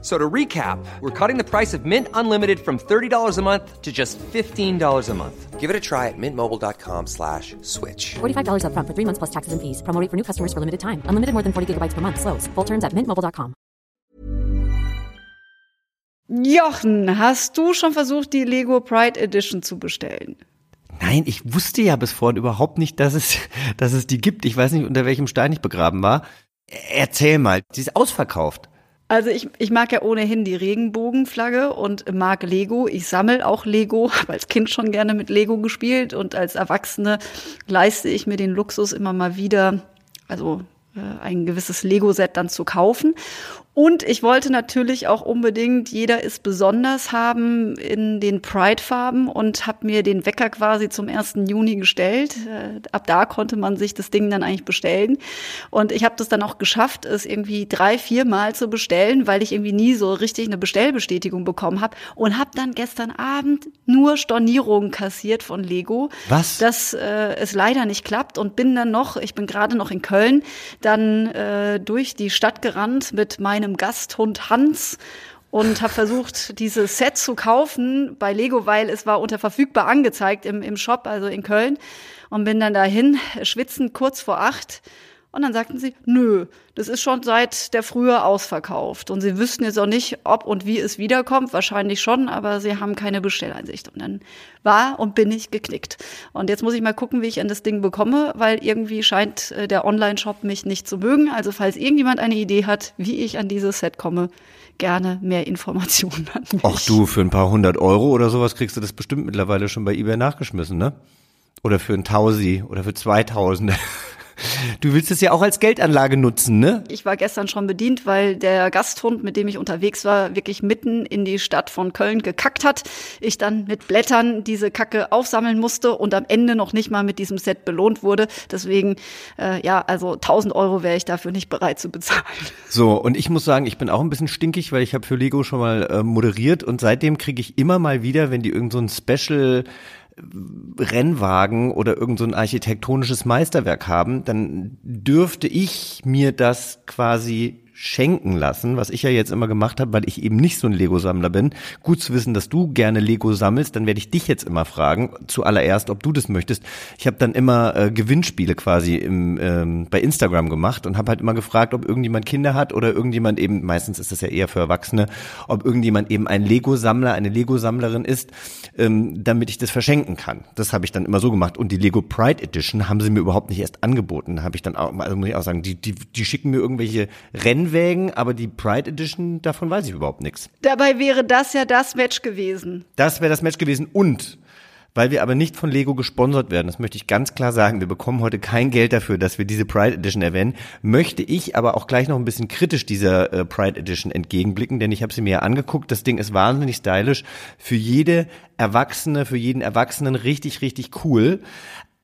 So to recap, we're cutting the price of Mint Unlimited from $30 a month to just $15 a month. Give it a try at mintmobile.com slash switch. $45 upfront for three months plus taxes and fees. Promo rate for new customers for limited time. Unlimited more than 40 gigabytes per month. Slows. Full terms at mintmobile.com. Jochen, hast du schon versucht, die Lego Pride Edition zu bestellen? Nein, ich wusste ja bis vorhin überhaupt nicht, dass es, dass es die gibt. Ich weiß nicht, unter welchem Stein ich begraben war. Erzähl mal, sie ist ausverkauft. Also ich, ich mag ja ohnehin die Regenbogenflagge und mag Lego. Ich sammle auch Lego, habe als Kind schon gerne mit Lego gespielt und als Erwachsene leiste ich mir den Luxus immer mal wieder, also ein gewisses Lego-Set dann zu kaufen. Und ich wollte natürlich auch unbedingt Jeder ist besonders haben in den Pride-Farben und habe mir den Wecker quasi zum 1. Juni gestellt. Äh, ab da konnte man sich das Ding dann eigentlich bestellen. Und ich habe das dann auch geschafft, es irgendwie drei, vier Mal zu bestellen, weil ich irgendwie nie so richtig eine Bestellbestätigung bekommen habe. Und habe dann gestern Abend nur Stornierungen kassiert von Lego. Was? Dass äh, es leider nicht klappt und bin dann noch, ich bin gerade noch in Köln, dann äh, durch die Stadt gerannt mit meinem Gasthund Hans und habe versucht, dieses Set zu kaufen bei Lego, weil es war unter verfügbar angezeigt im, im Shop, also in Köln. Und bin dann dahin, schwitzend kurz vor acht. Und dann sagten sie, nö, das ist schon seit der Frühe ausverkauft. Und sie wüssten jetzt auch nicht, ob und wie es wiederkommt. Wahrscheinlich schon, aber sie haben keine Bestelleinsicht. Und dann war und bin ich geknickt. Und jetzt muss ich mal gucken, wie ich an das Ding bekomme, weil irgendwie scheint äh, der Online-Shop mich nicht zu mögen. Also falls irgendjemand eine Idee hat, wie ich an dieses Set komme, gerne mehr Informationen an mich. Ach du, für ein paar hundert Euro oder sowas kriegst du das bestimmt mittlerweile schon bei eBay nachgeschmissen, ne? Oder für ein Tausi oder für 2000. Du willst es ja auch als Geldanlage nutzen, ne? Ich war gestern schon bedient, weil der Gasthund, mit dem ich unterwegs war, wirklich mitten in die Stadt von Köln gekackt hat. Ich dann mit Blättern diese Kacke aufsammeln musste und am Ende noch nicht mal mit diesem Set belohnt wurde. Deswegen, äh, ja, also 1000 Euro wäre ich dafür nicht bereit zu bezahlen. So, und ich muss sagen, ich bin auch ein bisschen stinkig, weil ich habe für Lego schon mal äh, moderiert und seitdem kriege ich immer mal wieder, wenn die irgend so ein Special Rennwagen oder irgend so ein architektonisches Meisterwerk haben, dann dürfte ich mir das quasi schenken lassen, was ich ja jetzt immer gemacht habe, weil ich eben nicht so ein Lego-Sammler bin. Gut zu wissen, dass du gerne Lego sammelst, dann werde ich dich jetzt immer fragen, zuallererst, ob du das möchtest. Ich habe dann immer äh, Gewinnspiele quasi im, ähm, bei Instagram gemacht und habe halt immer gefragt, ob irgendjemand Kinder hat oder irgendjemand eben, meistens ist das ja eher für Erwachsene, ob irgendjemand eben ein Lego-Sammler, eine Lego-Sammlerin ist, ähm, damit ich das verschenken kann. Das habe ich dann immer so gemacht. Und die Lego Pride Edition haben sie mir überhaupt nicht erst angeboten. Habe ich dann auch, also muss ich auch sagen, die, die, die schicken mir irgendwelche Rennen Rennwägen, aber die Pride Edition, davon weiß ich überhaupt nichts. Dabei wäre das ja das Match gewesen. Das wäre das Match gewesen und weil wir aber nicht von Lego gesponsert werden, das möchte ich ganz klar sagen, wir bekommen heute kein Geld dafür, dass wir diese Pride Edition erwähnen, möchte ich aber auch gleich noch ein bisschen kritisch dieser äh, Pride Edition entgegenblicken, denn ich habe sie mir ja angeguckt, das Ding ist wahnsinnig stylisch, für jede Erwachsene, für jeden Erwachsenen richtig, richtig cool,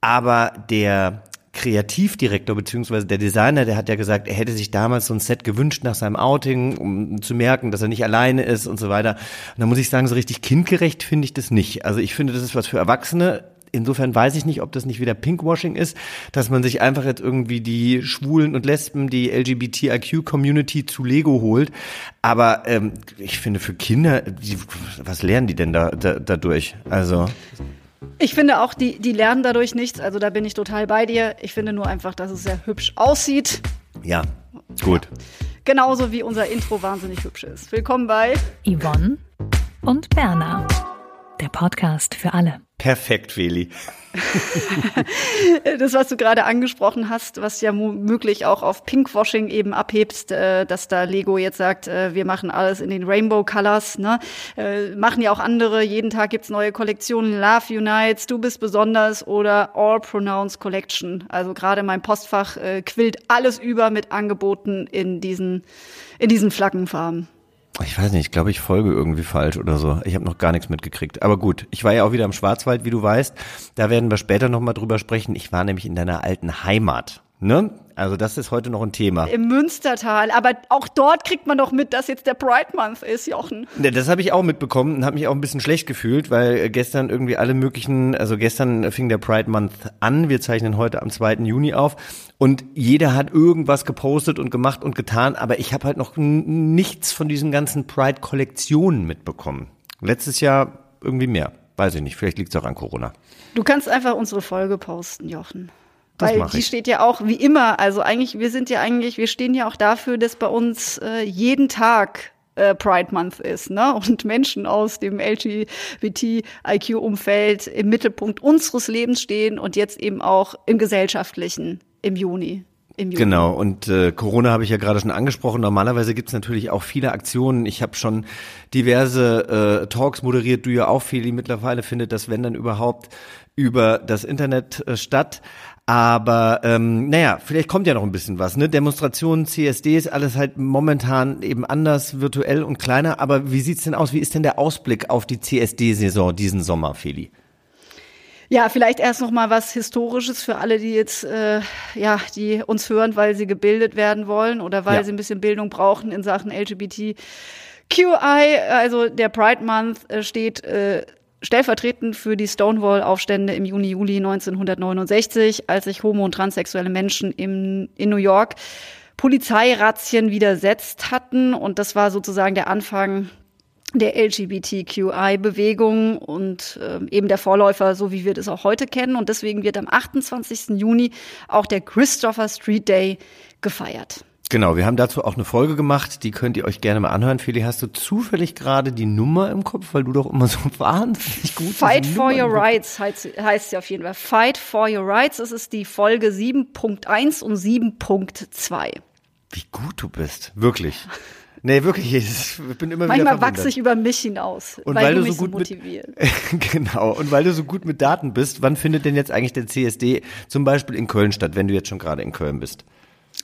aber der Kreativdirektor beziehungsweise der Designer, der hat ja gesagt, er hätte sich damals so ein Set gewünscht nach seinem Outing, um zu merken, dass er nicht alleine ist und so weiter. Und da muss ich sagen, so richtig kindgerecht finde ich das nicht. Also ich finde, das ist was für Erwachsene. Insofern weiß ich nicht, ob das nicht wieder Pinkwashing ist, dass man sich einfach jetzt irgendwie die Schwulen und Lesben, die LGBTIQ-Community zu Lego holt. Aber ähm, ich finde, für Kinder, die, was lernen die denn da, da dadurch? Also ich finde auch, die, die lernen dadurch nichts. Also da bin ich total bei dir. Ich finde nur einfach, dass es sehr hübsch aussieht. Ja, gut. Ja. Genauso wie unser Intro wahnsinnig hübsch ist. Willkommen bei Yvonne und Berna. Der Podcast für alle. Perfekt, Feli. das, was du gerade angesprochen hast, was ja möglich auch auf Pinkwashing eben abhebst, äh, dass da Lego jetzt sagt, äh, wir machen alles in den Rainbow Colors, ne? Äh, machen ja auch andere, jeden Tag gibt's neue Kollektionen, Love Unites, du bist besonders oder All Pronouns Collection. Also gerade mein Postfach äh, quillt alles über mit Angeboten in diesen, in diesen Flaggenfarben. Ich weiß nicht, ich glaube, ich folge irgendwie falsch oder so. Ich habe noch gar nichts mitgekriegt. Aber gut, ich war ja auch wieder im Schwarzwald, wie du weißt. Da werden wir später nochmal drüber sprechen. Ich war nämlich in deiner alten Heimat. Ne? Also das ist heute noch ein Thema. Im Münstertal. Aber auch dort kriegt man doch mit, dass jetzt der Pride Month ist, Jochen. Ja, das habe ich auch mitbekommen und habe mich auch ein bisschen schlecht gefühlt, weil gestern irgendwie alle möglichen, also gestern fing der Pride Month an. Wir zeichnen heute am 2. Juni auf und jeder hat irgendwas gepostet und gemacht und getan, aber ich habe halt noch nichts von diesen ganzen Pride-Kollektionen mitbekommen. Letztes Jahr irgendwie mehr. Weiß ich nicht, vielleicht liegt es auch an Corona. Du kannst einfach unsere Folge posten, Jochen. Das Weil die ich. steht ja auch wie immer, also eigentlich, wir sind ja eigentlich, wir stehen ja auch dafür, dass bei uns äh, jeden Tag äh, Pride Month ist, ne? Und Menschen aus dem LGBTIQ-Umfeld im Mittelpunkt unseres Lebens stehen und jetzt eben auch im gesellschaftlichen im Juni. Genau, und äh, Corona habe ich ja gerade schon angesprochen. Normalerweise gibt's natürlich auch viele Aktionen. Ich habe schon diverse äh, Talks moderiert, du ja auch die mittlerweile findet das, wenn dann überhaupt, über das Internet äh, statt. Aber ähm, naja, vielleicht kommt ja noch ein bisschen was. Ne? Demonstrationen, CSDs, alles halt momentan eben anders, virtuell und kleiner. Aber wie sieht's denn aus? Wie ist denn der Ausblick auf die CSD-Saison diesen Sommer, Feli? Ja, vielleicht erst noch mal was Historisches für alle, die jetzt äh, ja, die uns hören, weil sie gebildet werden wollen oder weil Ja. sie ein bisschen Bildung brauchen in Sachen LGBTQI. Also der Pride Month äh, steht äh, stellvertretend für die Stonewall-Aufstände im Juni, Juli 1969, als sich homo- und transsexuelle Menschen im, in New York Polizeirazzien widersetzt hatten. Und das war sozusagen der Anfang der LGBTQI-Bewegung und ähm, eben der Vorläufer, so wie wir das auch heute kennen. Und deswegen wird am 28. Juni auch der Christopher Street Day gefeiert. Genau, wir haben dazu auch eine Folge gemacht, die könnt ihr euch gerne mal anhören. Feli, hast du zufällig gerade die Nummer im Kopf, weil du doch immer so wahnsinnig gut Fight for Nummer Your Rights heißt, heißt sie auf jeden Fall. Fight for Your Rights. Das ist die Folge 7.1 und 7.2. Wie gut du bist, wirklich. Nee, wirklich, ich bin immer Manchmal wieder wachse ich über mich hinaus, Und weil, weil du du mich so so gut mit- motivierst. genau, und weil du so gut mit Daten bist, wann findet denn jetzt eigentlich der CSD zum Beispiel in Köln statt, wenn du jetzt schon gerade in Köln bist?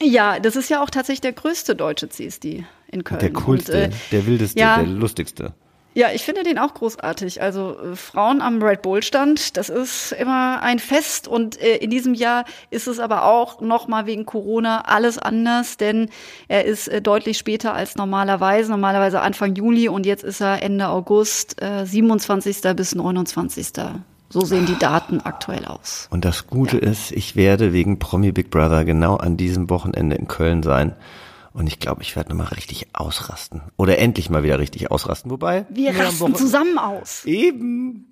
Ja, das ist ja auch tatsächlich der größte deutsche CSD in Köln. Der coolste, Und, äh, der wildeste, ja. der lustigste. Ja, ich finde den auch großartig. Also äh, Frauen am Red Bull Stand, das ist immer ein Fest und äh, in diesem Jahr ist es aber auch noch mal wegen Corona alles anders, denn er ist äh, deutlich später als normalerweise, normalerweise Anfang Juli und jetzt ist er Ende August, äh, 27. bis 29. So sehen die Daten aktuell aus. Und das Gute ist, ich werde wegen Promi Big Brother genau an diesem Wochenende in Köln sein. Und ich glaube, ich werde nochmal richtig ausrasten. Oder endlich mal wieder richtig ausrasten. Wobei. Wir am rasten zusammen aus. Eben.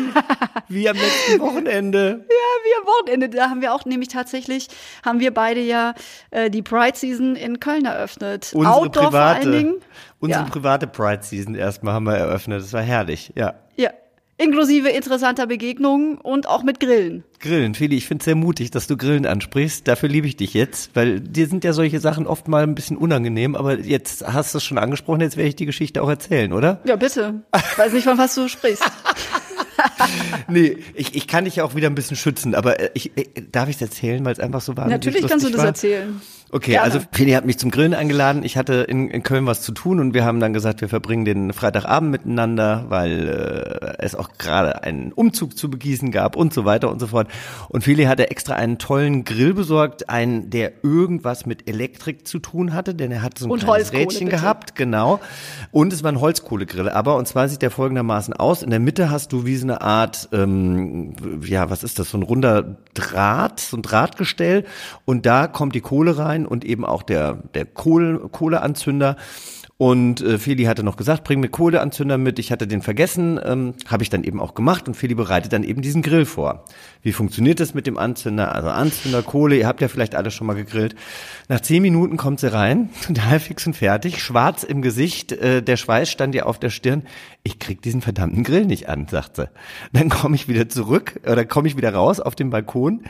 Wie am letzten Wochenende. Ja, wie am Wochenende. Da haben wir auch nämlich tatsächlich, haben wir beide ja äh, die Pride Season in Köln eröffnet. Unsere Outdoor vor private, allen Dingen. unsere Ja. private Pride Season erstmal haben wir eröffnet. Das war herrlich. Ja. Inklusive interessanter Begegnungen und auch mit Grillen. Grillen, Feli, ich finde es sehr mutig, dass du Grillen ansprichst. Dafür liebe ich dich jetzt, weil dir sind ja solche Sachen oft mal ein bisschen unangenehm, aber jetzt hast du es schon angesprochen, jetzt werde ich die Geschichte auch erzählen, oder? Ja, bitte. Ich weiß nicht, von was du sprichst. Nee, ich, ich kann dich ja auch wieder ein bisschen schützen, aber äh, ich, äh, darf ich es erzählen, weil es einfach so war? Natürlich kannst du das war? erzählen. Okay, Gerne. also Feli hat mich zum Grillen eingeladen. Ich hatte in, in Köln was zu tun und wir haben dann gesagt, wir verbringen den Freitagabend miteinander, weil äh, es auch gerade einen Umzug zu begießen gab und so weiter und so fort. Und Feli hatte extra einen tollen Grill besorgt, einen, der irgendwas mit Elektrik zu tun hatte, denn er hat so ein Und kleines Holzkohle, Rädchen bitte. gehabt, genau. Und es war ein Holzkohlegrill, aber und zwar sieht der folgendermaßen aus. In der Mitte hast du wie so eine Art, ähm, ja, was ist das, so ein runder Draht, so ein Drahtgestell und da kommt die Kohle rein und eben auch der, der Kohle, Kohleanzünder. Und äh, Feli hatte noch gesagt, bring mir Kohleanzünder mit. Ich hatte den vergessen, ähm, habe ich dann eben auch gemacht und Feli bereitet dann eben diesen Grill vor. Wie funktioniert das mit dem Anzünder? Also Anzünder, Kohle, ihr habt ja vielleicht alle schon mal gegrillt. Nach zehn Minuten kommt sie rein, total fix und fertig, schwarz im Gesicht, äh, der Schweiß stand ihr auf der Stirn. Ich krieg diesen verdammten Grill nicht an, sagt sie. Dann komme ich wieder zurück oder komme ich wieder raus auf den Balkon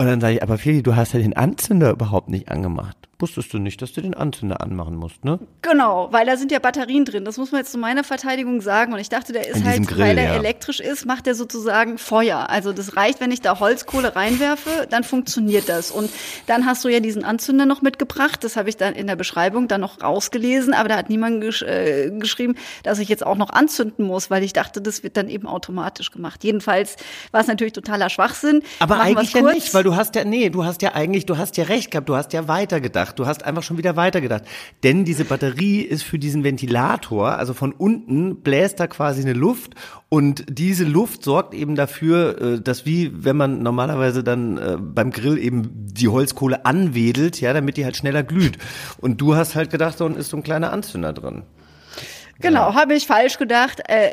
und dann sage ich, aber Feli, du hast ja den Anzünder überhaupt nicht angemacht. Wusstest du nicht, dass du den Anzünder anmachen musst, ne? Genau, weil da sind ja Batterien drin. Das muss man jetzt zu meiner Verteidigung sagen. Und ich dachte, der ist halt, Grill, weil er ja. elektrisch ist, macht er sozusagen Feuer. Also das reicht, wenn ich da Holzkohle reinwerfe, dann funktioniert das. Und dann hast du ja diesen Anzünder noch mitgebracht. Das habe ich dann in der Beschreibung dann noch rausgelesen. Aber da hat niemand gesch äh, geschrieben, dass ich jetzt auch noch anzünden muss, weil ich dachte, das wird dann eben automatisch gemacht. Jedenfalls war es natürlich totaler Schwachsinn. Aber Machen eigentlich ja nicht, weil du hast ja, nee, du hast ja eigentlich, du hast ja recht gehabt, du hast ja weitergedacht, du hast einfach schon wieder weitergedacht. Denn diese Batterie ist für diesen Ventilator, also von unten bläst da quasi eine Luft und diese Luft sorgt eben dafür, äh, dass wie, wenn man normalerweise dann äh, beim Grill eben die Holzkohle anwedelt, ja, damit die halt schneller glüht. Und du hast halt gedacht, da unten ist so ein kleiner Anzünder drin. Genau, habe ich falsch gedacht. Äh,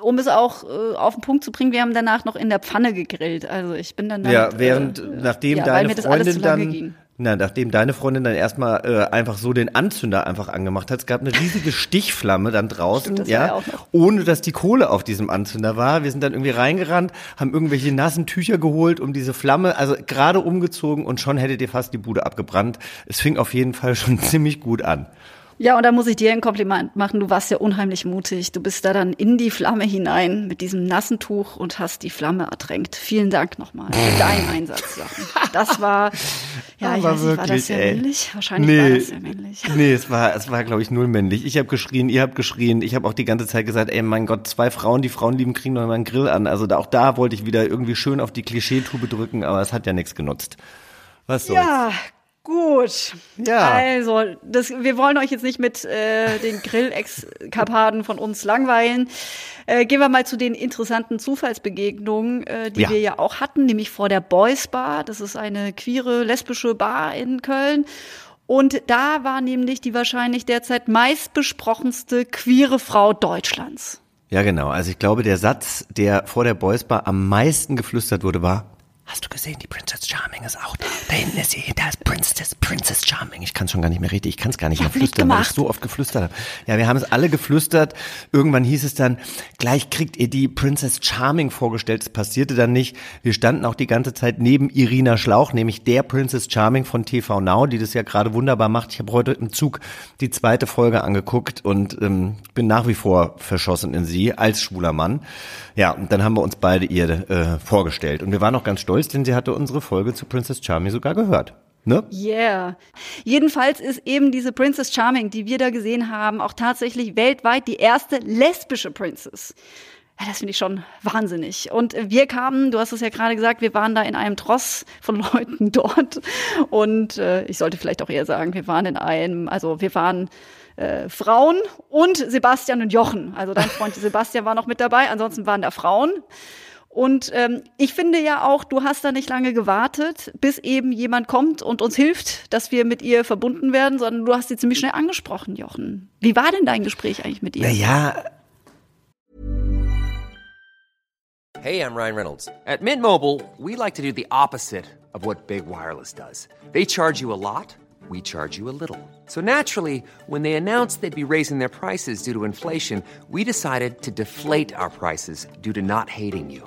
um es auch äh, auf den Punkt zu bringen, wir haben danach noch in der Pfanne gegrillt. Also ich bin dann Ja, während, äh, nachdem ja, deine mir das alles Freundin dann, ging. Na, nachdem deine Freundin dann erstmal äh, einfach so den Anzünder einfach angemacht hat, es gab eine riesige Stichflamme dann draußen, Stimmt, das ja ja, ohne dass die Kohle auf diesem Anzünder war. Wir sind dann irgendwie reingerannt, haben irgendwelche nassen Tücher geholt, um diese Flamme, also gerade umgezogen und schon hättet ihr fast die Bude abgebrannt. Es fing auf jeden Fall schon ziemlich gut an. Ja, und da muss ich dir ein Kompliment machen. Du warst ja unheimlich mutig. Du bist da dann in die Flamme hinein mit diesem nassen Tuch und hast die Flamme ertränkt. Vielen Dank nochmal für deinen Einsatz. Das war, ja, ich weiß nicht, war das ey. männlich? Wahrscheinlich war das sehr männlich. Nee, es war, es war, glaube ich, null männlich. Ich habe geschrien, ihr habt geschrien. Ich habe auch die ganze Zeit gesagt, ey, mein Gott, zwei Frauen, die Frauen lieben, kriegen noch mal einen Grill an. Also da, auch da wollte ich wieder irgendwie schön auf die Klischeetube drücken, aber es hat ja nichts genutzt. Was soll's? Ja, gut. Ja. Also, das, wir wollen euch jetzt nicht mit äh, den Grill-Exkapaden von uns langweilen. Äh, gehen wir mal zu den interessanten Zufallsbegegnungen, äh, die Ja. wir ja auch hatten, nämlich vor der Boys Bar. Das ist eine queere, lesbische Bar in Köln. Und da war nämlich die wahrscheinlich derzeit meistbesprochenste queere Frau Deutschlands. Ja, genau. Also ich glaube, der Satz, der vor der Boys Bar am meisten geflüstert wurde, war, hast du gesehen, die Princess Charming ist auch da. Da hinten ist sie, da ist Princess, Princess Charming. Ich kann es schon gar nicht mehr richtig, ich kann es gar nicht mehr flüstern, weil ich so oft geflüstert habe. Ja, wir haben es alle geflüstert. Irgendwann hieß es dann, gleich kriegt ihr die Princess Charming vorgestellt. Es passierte dann nicht. Wir standen auch die ganze Zeit neben Irina Schlauch, nämlich der Princess Charming von TV Now, die das ja gerade wunderbar macht. Ich habe heute im Zug die zweite Folge angeguckt und ähm, bin nach wie vor verschossen in sie als schwuler Mann. Ja, und dann haben wir uns beide ihr äh, vorgestellt. Und wir waren auch ganz stolz, denn sie hatte unsere Folge zu Princess Charming sogar gehört. Ne? Yeah. Jedenfalls ist eben diese Princess Charming, die wir da gesehen haben, auch tatsächlich weltweit die erste lesbische Princess. Ja, das finde ich schon wahnsinnig. Und wir kamen, du hast es ja gerade gesagt, wir waren da in einem Tross von Leuten dort. Und äh, ich sollte vielleicht auch eher sagen, wir waren in einem, also wir waren äh, Frauen und Sebastian und Jochen. Also dein Freund Sebastian war noch mit dabei, ansonsten waren da Frauen. Und ähm, ich finde ja auch, du hast da nicht lange gewartet, bis eben jemand kommt und uns hilft, dass wir mit ihr verbunden werden, sondern du hast sie ziemlich schnell angesprochen, Jochen. Wie war denn dein Gespräch eigentlich mit ihr? Naja, Hey, I'm Ryan Reynolds. At Mint Mobile, we like to do the opposite of what Big Wireless does. They charge you a lot, we charge you a little. So naturally, when they announced they'd be raising their prices due to inflation, we decided to deflate our prices due to not hating you.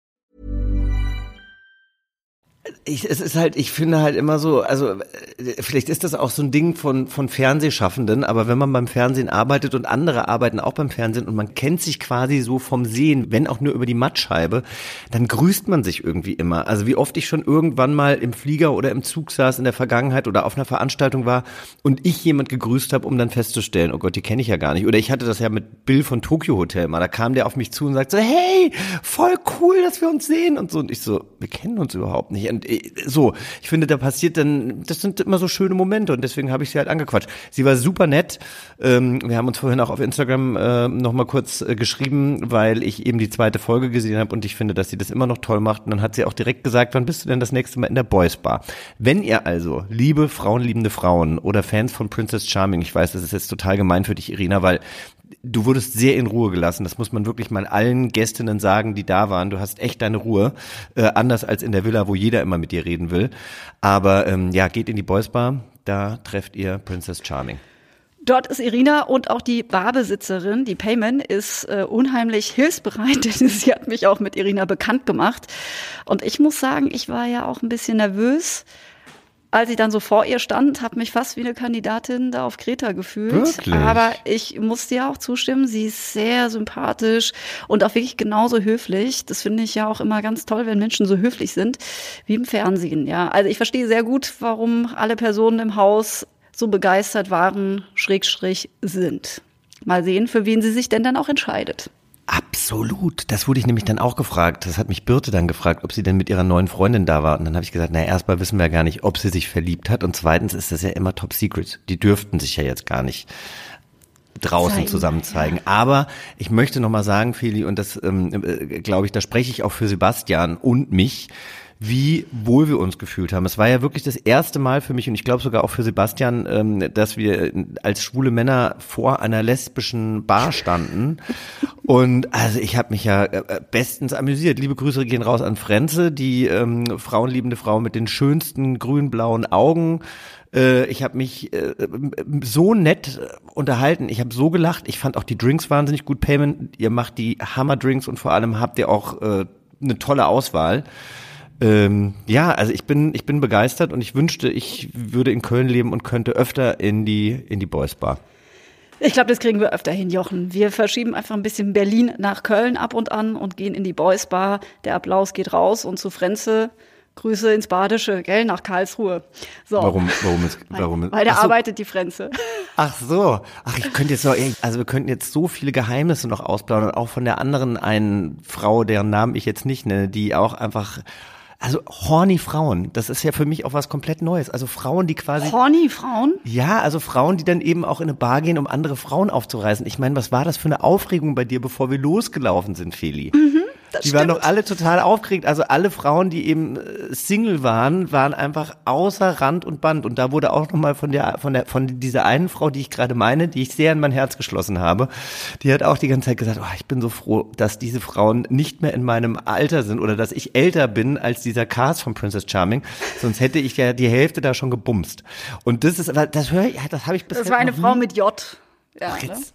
ich, es ist halt, ich finde halt immer so, also äh, vielleicht ist das auch so ein Ding von, von Fernsehschaffenden, aber wenn man beim Fernsehen arbeitet und andere arbeiten auch beim Fernsehen und man kennt sich quasi so vom Sehen, wenn auch nur über die Mattscheibe, dann grüßt man sich irgendwie immer. Also wie oft ich schon irgendwann mal im Flieger oder im Zug saß in der Vergangenheit oder auf einer Veranstaltung war und ich jemand gegrüßt habe, um dann festzustellen, oh Gott, die kenne ich ja gar nicht. Oder ich hatte das ja mit Bill von Tokyo Hotel mal, da kam der auf mich zu und sagt so, hey, voll cool, dass wir uns sehen und so. Und ich so, wir kennen uns überhaupt nicht. Und äh, so, ich finde, da passiert dann, das sind immer so schöne Momente und deswegen habe ich sie halt angequatscht. Sie war super nett. Ähm, wir haben uns vorhin auch auf Instagram äh, noch mal kurz äh, geschrieben, weil ich eben die zweite Folge gesehen habe und ich finde, dass sie das immer noch toll macht. Und dann hat sie auch direkt gesagt, wann bist du denn das nächste Mal in der Boys Bar? Wenn ihr also, liebe frauenliebende Frauen oder Fans von Princess Charming, ich weiß, das ist jetzt total gemein für dich, Irina, weil du wurdest sehr in Ruhe gelassen. Das muss man wirklich mal allen Gästinnen sagen, die da waren. Du hast echt deine Ruhe, äh, anders als in der Villa, wo jeder immer mit dir reden will. Aber ähm, ja, geht in die Boys Bar. da trefft ihr Princess Charming. Dort ist Irina und auch die Barbesitzerin, die Payman, ist äh, unheimlich hilfsbereit, denn sie hat mich auch mit Irina bekannt gemacht. Und ich muss sagen, ich war ja auch ein bisschen nervös, als ich dann so vor ihr stand, habe mich fast wie eine Kandidatin da auf Kreta gefühlt. Wirklich? Aber ich musste ja auch zustimmen, sie ist sehr sympathisch und auch wirklich genauso höflich. Das finde ich ja auch immer ganz toll, wenn Menschen so höflich sind wie im Fernsehen. Ja, also ich verstehe sehr gut, warum alle Personen im Haus so begeistert waren, Schrägstrich sind. Mal sehen, für wen sie sich denn dann auch entscheidet. Absolut. Das wurde ich nämlich dann auch gefragt. Das hat mich Birte dann gefragt, ob sie denn mit ihrer neuen Freundin da war. Und dann habe ich gesagt, naja, erstmal wissen wir gar nicht, ob sie sich verliebt hat. Und zweitens ist das ja immer top secret. Die dürften sich ja jetzt gar nicht draußen Zeigen, zusammen zeigen. Aber ich möchte noch mal sagen, Feli, und das ähm, äh, glaube ich, da spreche ich auch für Sebastian und mich, wie wohl wir uns gefühlt haben. Es war ja wirklich das erste Mal für mich und ich glaube sogar auch für Sebastian, ähm, dass wir als schwule Männer vor einer lesbischen Bar standen. Und also ich habe mich ja äh, bestens amüsiert. Liebe Grüße gehen raus an Frenze, die ähm, frauenliebende Frau mit den schönsten grün-blauen Augen. Äh, Ich habe mich äh, so nett unterhalten. Ich habe so gelacht. Ich fand auch die Drinks wahnsinnig gut. Payment, ihr macht die Hammer-Drinks und vor allem habt ihr auch äh, eine tolle Auswahl. Ähm, ja, also ich bin ich bin begeistert und ich wünschte, ich würde in Köln leben und könnte öfter in die in die Boys Bar. Ich glaube, das kriegen wir öfter hin, Jochen. Wir verschieben einfach ein bisschen Berlin nach Köln ab und an und gehen in die Boys Bar. Der Applaus geht raus und zu Frenze Grüße ins Badische, gell, nach Karlsruhe. So. Warum warum ist warum? Weil da Ach so, arbeitet die Frenze. Ach so, ach ich könnte jetzt noch, also wir könnten jetzt so viele Geheimnisse noch ausplaudern, auch von der anderen einen Frau, deren Namen ich jetzt nicht nenne, die auch einfach also horny Frauen, das ist ja für mich auch was komplett Neues. Also Frauen, die quasi Horny Frauen? Ja, also Frauen, die dann eben auch in eine Bar gehen, um andere Frauen aufzureißen. Ich meine, was war das für eine Aufregung bei dir, bevor wir losgelaufen sind, Feli? Das die waren doch alle total aufgeregt. Also alle Frauen, die eben äh, Single waren, waren einfach außer Rand und Band. Und da wurde auch nochmal von der, von der, von dieser einen Frau, die ich gerade meine, die ich sehr in mein Herz geschlossen habe, die hat auch die ganze Zeit gesagt, oh, ich bin so froh, dass diese Frauen nicht mehr in meinem Alter sind oder dass ich älter bin als dieser Cast von Princess Charming. Sonst hätte ich ja die Hälfte da schon gebumst. Und das ist, das höre ich, das habe ich bisher Das war eine Frau mit J. Ja, Ach, ne? jetzt.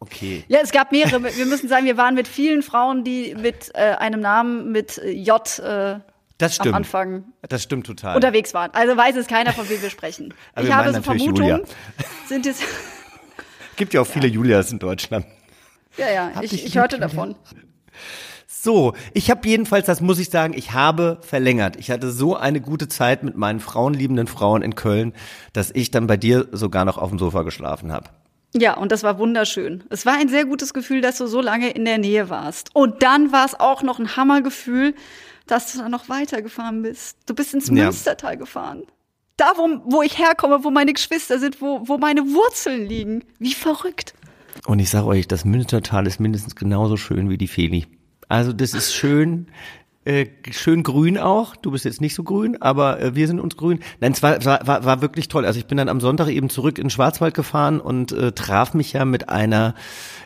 Okay. ja, es gab mehrere. Wir müssen sagen, wir waren mit vielen Frauen, die mit äh, einem Namen mit äh, J äh, Das stimmt. am Anfang Das stimmt total. unterwegs waren. Also weiß es keiner, von wem wir sprechen. Aber ich habe so Vermutungen, sind es. Gibt ja auch viele Julias in Deutschland. Ja, ja, Hab ich, ich lieb, hörte Julia. davon. So, ich habe jedenfalls, das muss ich sagen, ich habe verlängert. Ich hatte so eine gute Zeit mit meinen frauenliebenden Frauen in Köln, dass ich dann bei dir sogar noch auf dem Sofa geschlafen habe. Ja, und das war wunderschön. Es war ein sehr gutes Gefühl, dass du so lange in der Nähe warst. Und dann war es auch noch ein Hammergefühl, dass du dann noch weitergefahren bist. Du bist ins Ja. Münstertal gefahren. Da, wo, wo ich herkomme, wo meine Geschwister sind, wo, wo meine Wurzeln liegen. Wie verrückt. Und ich sage euch, das Münstertal ist mindestens genauso schön wie die Feli. Also das ist schön, äh, schön grün auch. Du bist jetzt nicht so grün, aber äh, wir sind uns grün. Nein, es war, war, war wirklich toll. Also ich bin dann am Sonntag eben zurück in den Schwarzwald gefahren und äh, traf mich ja mit einer,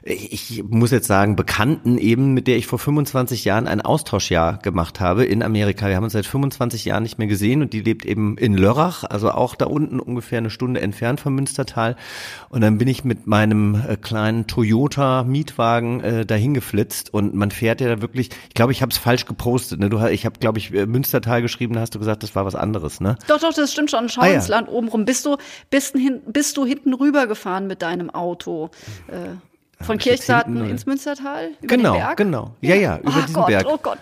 ich muss jetzt sagen, Bekannten eben, mit der ich vor 25 Jahren ein Austauschjahr gemacht habe in Amerika. Wir haben uns seit 25 Jahren nicht mehr gesehen und die lebt eben in Lörrach, also auch da unten ungefähr eine Stunde entfernt vom Münstertal. Und dann bin ich mit meinem äh, kleinen Toyota Mietwagen äh, dahin geflitzt und man fährt ja da wirklich, ich glaube, ich habe es falsch gepostet. Ne? Du, ich habe, glaube ich, äh, Münstertal geschrieben, da hast du gesagt, das war was anderes, ne? Doch, doch, das stimmt schon. Schau Ah, ja. ins Land oben rum. Bist du, bist, hin, bist du hinten rüber gefahren mit deinem Auto? Äh, von Kirchsarten hinten, ins Münstertal? Über Genau, den Berg? genau. Ja, ja, über oh diesen Gott, Berg. Oh Gott,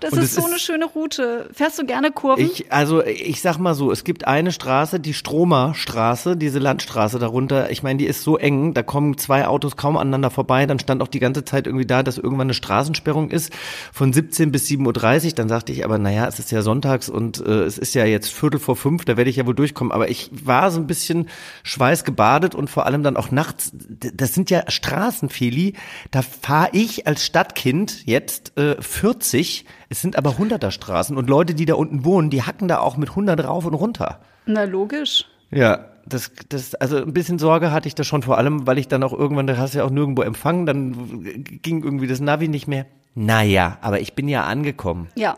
das ist so ist- eine schöne Route. Fährst du gerne Kurven? Ich, also ich sag mal so, es gibt eine Straße, die Stromer Straße, diese Landstraße darunter. Ich meine, die ist so eng, da kommen zwei Autos kaum aneinander vorbei. Dann stand auch die ganze Zeit irgendwie da, dass irgendwann eine Straßensperrung ist von 17 bis 7.30 Uhr. Dann sagte ich aber, naja, es ist ja sonntags und äh, es ist ja jetzt Viertel vor fünf, da werde ich ja wohl durchkommen. Aber ich war so ein bisschen schweißgebadet und vor allem dann auch nachts. Das sind ja Straßen, Feli. Da fahre ich als Stadtkind jetzt äh, 40. Es sind aber 100er Straßen und Leute, die da unten wohnen, die hacken da auch mit 100 rauf und runter. Na, logisch. Ja, das, das, also ein bisschen Sorge hatte ich da schon, vor allem, weil ich dann auch irgendwann, da hast du ja auch nirgendwo empfangen, dann ging irgendwie das Navi nicht mehr. Naja, aber ich bin ja angekommen. Ja.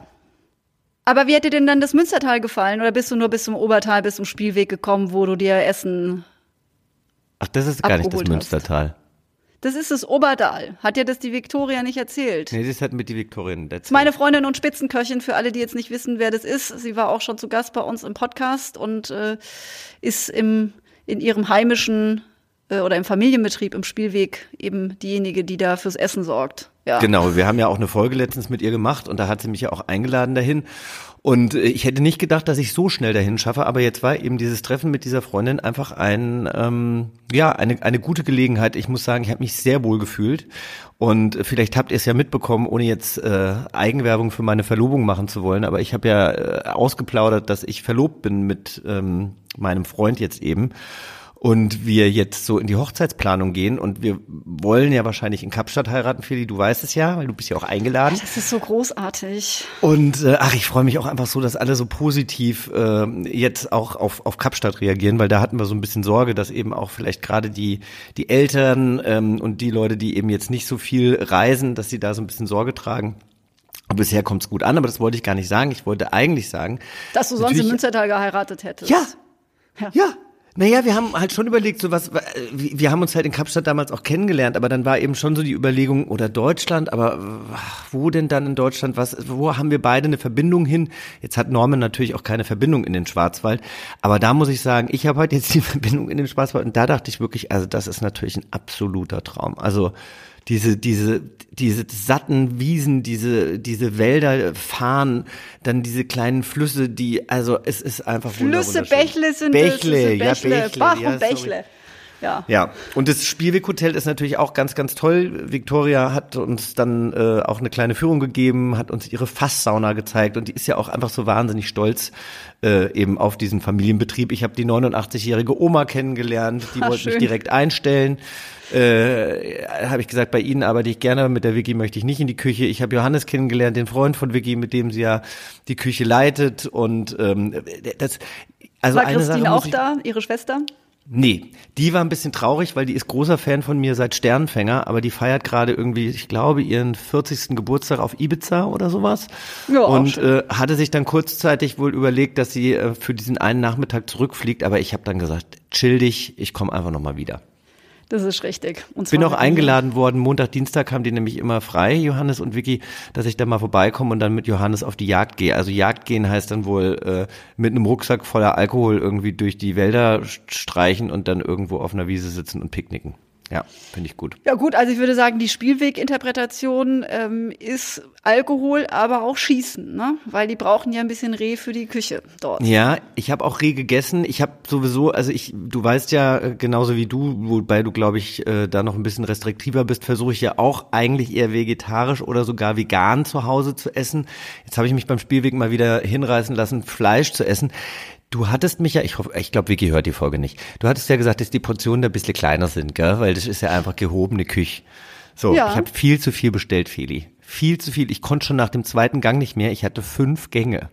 Aber wie hätte dir denn dann das Münstertal gefallen? Oder bist du nur bis zum Obertal, bis zum Spielweg gekommen, wo du dir Essen. Ach, das ist gar nicht das Abgeholt hast. Das ist das Oberdal. Hat dir das die Viktoria nicht erzählt? Nee, das hat mit die Viktorien Das ist meine Freundin und Spitzenköchin, für alle, die jetzt nicht wissen, wer das ist. Sie war auch schon zu Gast bei uns im Podcast und äh, ist im, in ihrem heimischen äh, oder im Familienbetrieb im Spielweg eben diejenige, die da fürs Essen sorgt. Ja. Genau, wir haben ja auch eine Folge letztens mit ihr gemacht und da hat sie mich ja auch eingeladen dahin. Und äh, ich hätte nicht gedacht, dass ich so schnell dahin schaffe, aber jetzt war eben dieses Treffen mit dieser Freundin einfach ein, ähm, ja, eine, eine gute Gelegenheit. Ich muss sagen, ich habe mich sehr wohl gefühlt. Und vielleicht habt ihr es ja mitbekommen, ohne jetzt äh, Eigenwerbung für meine Verlobung machen zu wollen, aber ich habe ja äh, ausgeplaudert, dass ich verlobt bin mit ähm, meinem Freund jetzt eben und wir jetzt so in die Hochzeitsplanung gehen und wir wollen ja wahrscheinlich in Kapstadt heiraten, Feli, du weißt es ja, weil du bist ja auch eingeladen. Das ist so großartig. Und äh, ach, ich freue mich auch einfach so, dass alle so positiv äh, jetzt auch auf, auf Kapstadt reagieren, weil da hatten wir so ein bisschen Sorge, dass eben auch vielleicht gerade die, die Eltern ähm, und die Leute, die eben jetzt nicht so viel reisen, dass sie da so ein bisschen Sorge tragen. Und bisher kommt's gut an, aber das wollte ich gar nicht sagen. Ich wollte eigentlich sagen. Dass du sonst in Münstertal geheiratet hättest. Ja. Ja. Naja, wir haben halt schon überlegt, so was, wir wir haben uns halt in Kapstadt damals auch kennengelernt, aber dann war eben schon so die Überlegung, oder Deutschland, aber äh, wo denn dann in Deutschland, was, wo haben wir beide eine Verbindung hin? Jetzt hat Norman natürlich auch keine Verbindung in den Schwarzwald, aber da muss ich sagen, ich habe heute jetzt die Verbindung in den Schwarzwald und da dachte ich wirklich, also das ist natürlich ein absoluter Traum. Also diese, diese, diese satten Wiesen, diese, diese Wälder fahren, dann diese kleinen Flüsse, die, also es ist einfach Flüsse. Bächle sind Bächle, das. ja, Bächle, Bach ja, und sorry. Bächle. Ja. Ja, und das Spielweghotel ist natürlich auch ganz, ganz toll. Victoria hat uns dann äh, auch eine kleine Führung gegeben, hat uns ihre Fasssauna gezeigt und die ist ja auch einfach so wahnsinnig stolz äh, eben auf diesen Familienbetrieb. Ich habe die 89-jährige Oma kennengelernt, die Ah, wollte mich schön. direkt einstellen. Äh, habe ich gesagt, bei Ihnen arbeite ich gerne, mit der Vicky möchte ich nicht in die Küche. Ich habe Johannes kennengelernt, den Freund von Vicky, mit dem sie ja die Küche leitet und ähm, das also War eine Sache Christine muss auch ich, da, ihre Schwester? Nee, die war ein bisschen traurig, weil die ist großer Fan von mir seit Sternfänger, aber die feiert gerade irgendwie, ich glaube, ihren 40. Geburtstag auf Ibiza oder sowas. Ja, auch und äh, hatte sich dann kurzzeitig wohl überlegt, dass sie äh, für diesen einen Nachmittag zurückfliegt, aber ich habe dann gesagt, chill dich, ich komme einfach nochmal wieder. Das ist richtig. Und Bin auch eingeladen worden, Montag, Dienstag haben die nämlich immer frei, Johannes und Vicky, dass ich da mal vorbeikomme und dann mit Johannes auf die Jagd gehe. Also Jagd gehen heißt dann wohl äh, mit einem Rucksack voller Alkohol irgendwie durch die Wälder streichen und dann irgendwo auf einer Wiese sitzen und picknicken. Ja, finde ich gut. Ja gut, also ich würde sagen, die Spielweginterpretation ähm, ist Alkohol, aber auch Schießen, ne? Weil die brauchen ja ein bisschen Reh für die Küche dort. Ja, ich habe auch Reh gegessen. Ich habe sowieso, also ich, du weißt ja äh, genauso wie du, wobei du glaube ich äh, da noch ein bisschen restriktiver bist, versuche ich ja auch eigentlich eher vegetarisch oder sogar vegan zu Hause zu essen. Jetzt habe ich mich beim Spielweg mal wieder hinreißen lassen, Fleisch zu essen. Du hattest mich ja, ich hoffe, ich glaube, Vicky hört die Folge nicht. Du hattest ja gesagt, dass die Portionen da ein bisschen kleiner sind, gell? Weil das ist ja einfach gehobene Küche. So, Ja. ich habe viel zu viel bestellt, Feli. Viel zu viel. Ich konnte schon nach dem zweiten Gang nicht mehr. Ich hatte fünf Gänge.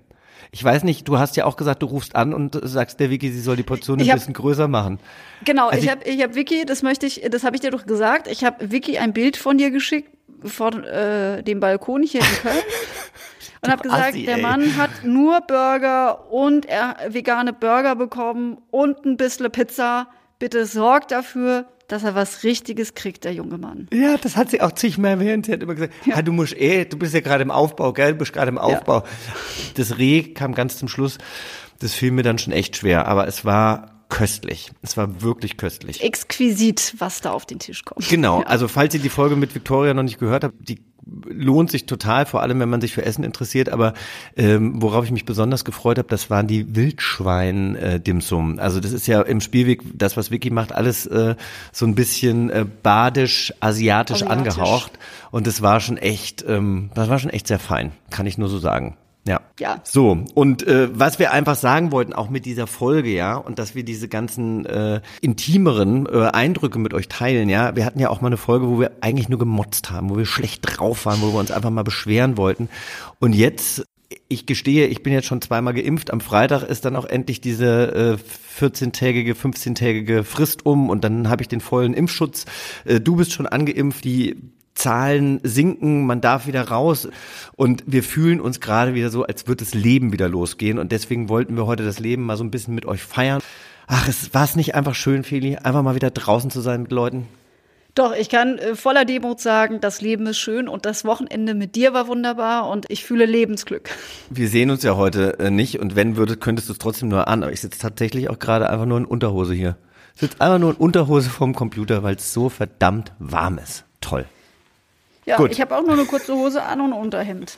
Ich weiß nicht, du hast ja auch gesagt, du rufst an und sagst der Vicky, sie soll die Portion ein hab- bisschen größer machen. Genau, Also ich ich- habe ich hab Vicky, das möchte ich, das habe ich dir doch gesagt, ich habe Vicky ein Bild von dir geschickt von äh, dem Balkon hier in Köln und habe gesagt, Assi, der. Mann hat nur Burger und er vegane Burger bekommen und ein bisschen Pizza. Bitte sorgt dafür, dass er was Richtiges kriegt, der junge Mann. Ja, das hat sie auch zigmal erwähnt. Sie hat immer gesagt, ah, du musst eh, du bist ja gerade im Aufbau, gell? Du bist gerade im Aufbau. Das Reh kam ganz zum Schluss. Das fiel mir dann schon echt schwer, aber es war köstlich. Es war wirklich köstlich. Exquisit, was da auf den Tisch kommt. Genau, also falls ihr die Folge mit Victoria noch nicht gehört habt, die lohnt sich total, vor allem wenn man sich für Essen interessiert, aber ähm, worauf ich mich besonders gefreut habe, das waren die Wildschwein-Dimsum. Also das ist ja im Spielweg, das was Vicky macht, alles äh, so ein bisschen äh, badisch, asiatisch, Asiatisch. angehaucht und das war schon echt, ähm, das war schon echt sehr fein, kann ich nur so sagen. Ja. Ja. So, und äh, was wir einfach sagen wollten, auch mit dieser Folge, ja, und dass wir diese ganzen äh, intimeren äh, Eindrücke mit euch teilen, ja. Wir hatten ja auch mal eine Folge, wo wir eigentlich nur gemotzt haben, wo wir schlecht drauf waren, wo wir uns einfach mal beschweren wollten. Und jetzt, ich gestehe, ich bin jetzt schon zweimal geimpft. Am Freitag ist dann auch endlich diese äh, 14-tägige, 15-tägige Frist um und dann habe ich den vollen Impfschutz. Äh, du bist schon angeimpft, die Zahlen sinken, man darf wieder raus und wir fühlen uns gerade wieder so, als würde das Leben wieder losgehen und deswegen wollten wir heute das Leben mal so ein bisschen mit euch feiern. Ach, es war es nicht einfach schön, Feli, einfach mal wieder draußen zu sein mit Leuten? Doch, ich kann äh, voller Demut sagen, das Leben ist schön und das Wochenende mit dir war wunderbar und ich fühle Lebensglück. Wir sehen uns ja heute äh, nicht und wenn würdest, könntest du es trotzdem nur an, aber ich sitze tatsächlich auch gerade einfach nur in Unterhose hier. Ich sitze einfach nur in Unterhose vorm Computer, weil es so verdammt warm ist. Toll. Ja, Gut. ich habe auch nur eine kurze Hose an und ein Unterhemd.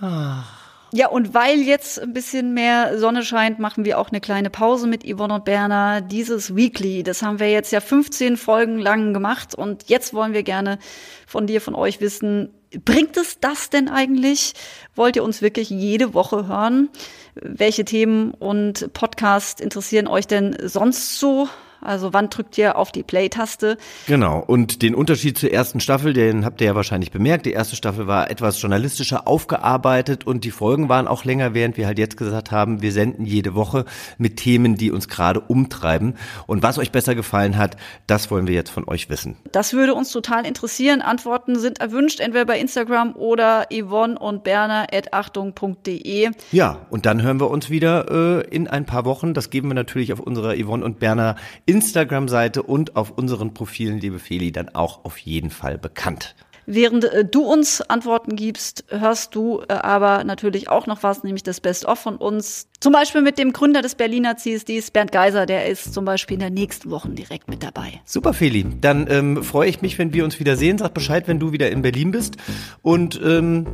Ja, und weil jetzt ein bisschen mehr Sonne scheint, machen wir auch eine kleine Pause mit Yvonne und Berner. Dieses Weekly, das haben wir jetzt ja 15 Folgen lang gemacht und jetzt wollen wir gerne von dir, von euch wissen, bringt es das denn eigentlich? Wollt ihr uns wirklich jede Woche hören? Welche Themen und Podcasts interessieren euch denn sonst so? Also wann drückt ihr auf die Play-Taste? Genau. Und den Unterschied zur ersten Staffel, den habt ihr ja wahrscheinlich bemerkt. Die erste Staffel war etwas journalistischer aufgearbeitet und die Folgen waren auch länger, während wir halt jetzt gesagt haben, wir senden jede Woche mit Themen, die uns gerade umtreiben. Und was euch besser gefallen hat, das wollen wir jetzt von euch wissen. Das würde uns total interessieren. Antworten sind erwünscht, entweder bei Instagram oder Yvonne und Berner at achtung.de. Ja, und dann hören wir uns wieder äh, in ein paar Wochen. Das geben wir natürlich auf unserer Yvonne und Berner Instagram-Seite und auf unseren Profilen, liebe Feli, dann auch auf jeden Fall bekannt. Während äh, du uns Antworten gibst, hörst du äh, aber natürlich auch noch was, nämlich das Best-of von uns. Zum Beispiel mit dem Gründer des Berliner CSDs, Bernd Geiser, der ist zum Beispiel in der nächsten Woche direkt mit dabei. Super, Feli. Dann ähm, freue ich mich, wenn wir uns wieder sehen. Sag Bescheid, wenn du wieder in Berlin bist. Und ähm,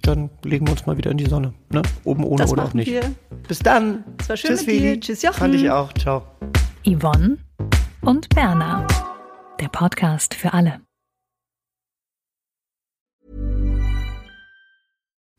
dann legen wir uns mal wieder in die Sonne. Ne? Oben ohne Das oder auch nicht. wir. Bis dann. Es war schön Tschüss, mit dir. Feli. Tschüss, Jochen. Fand ich auch. Ciao. Yvonne und Berner. Der Podcast für alle.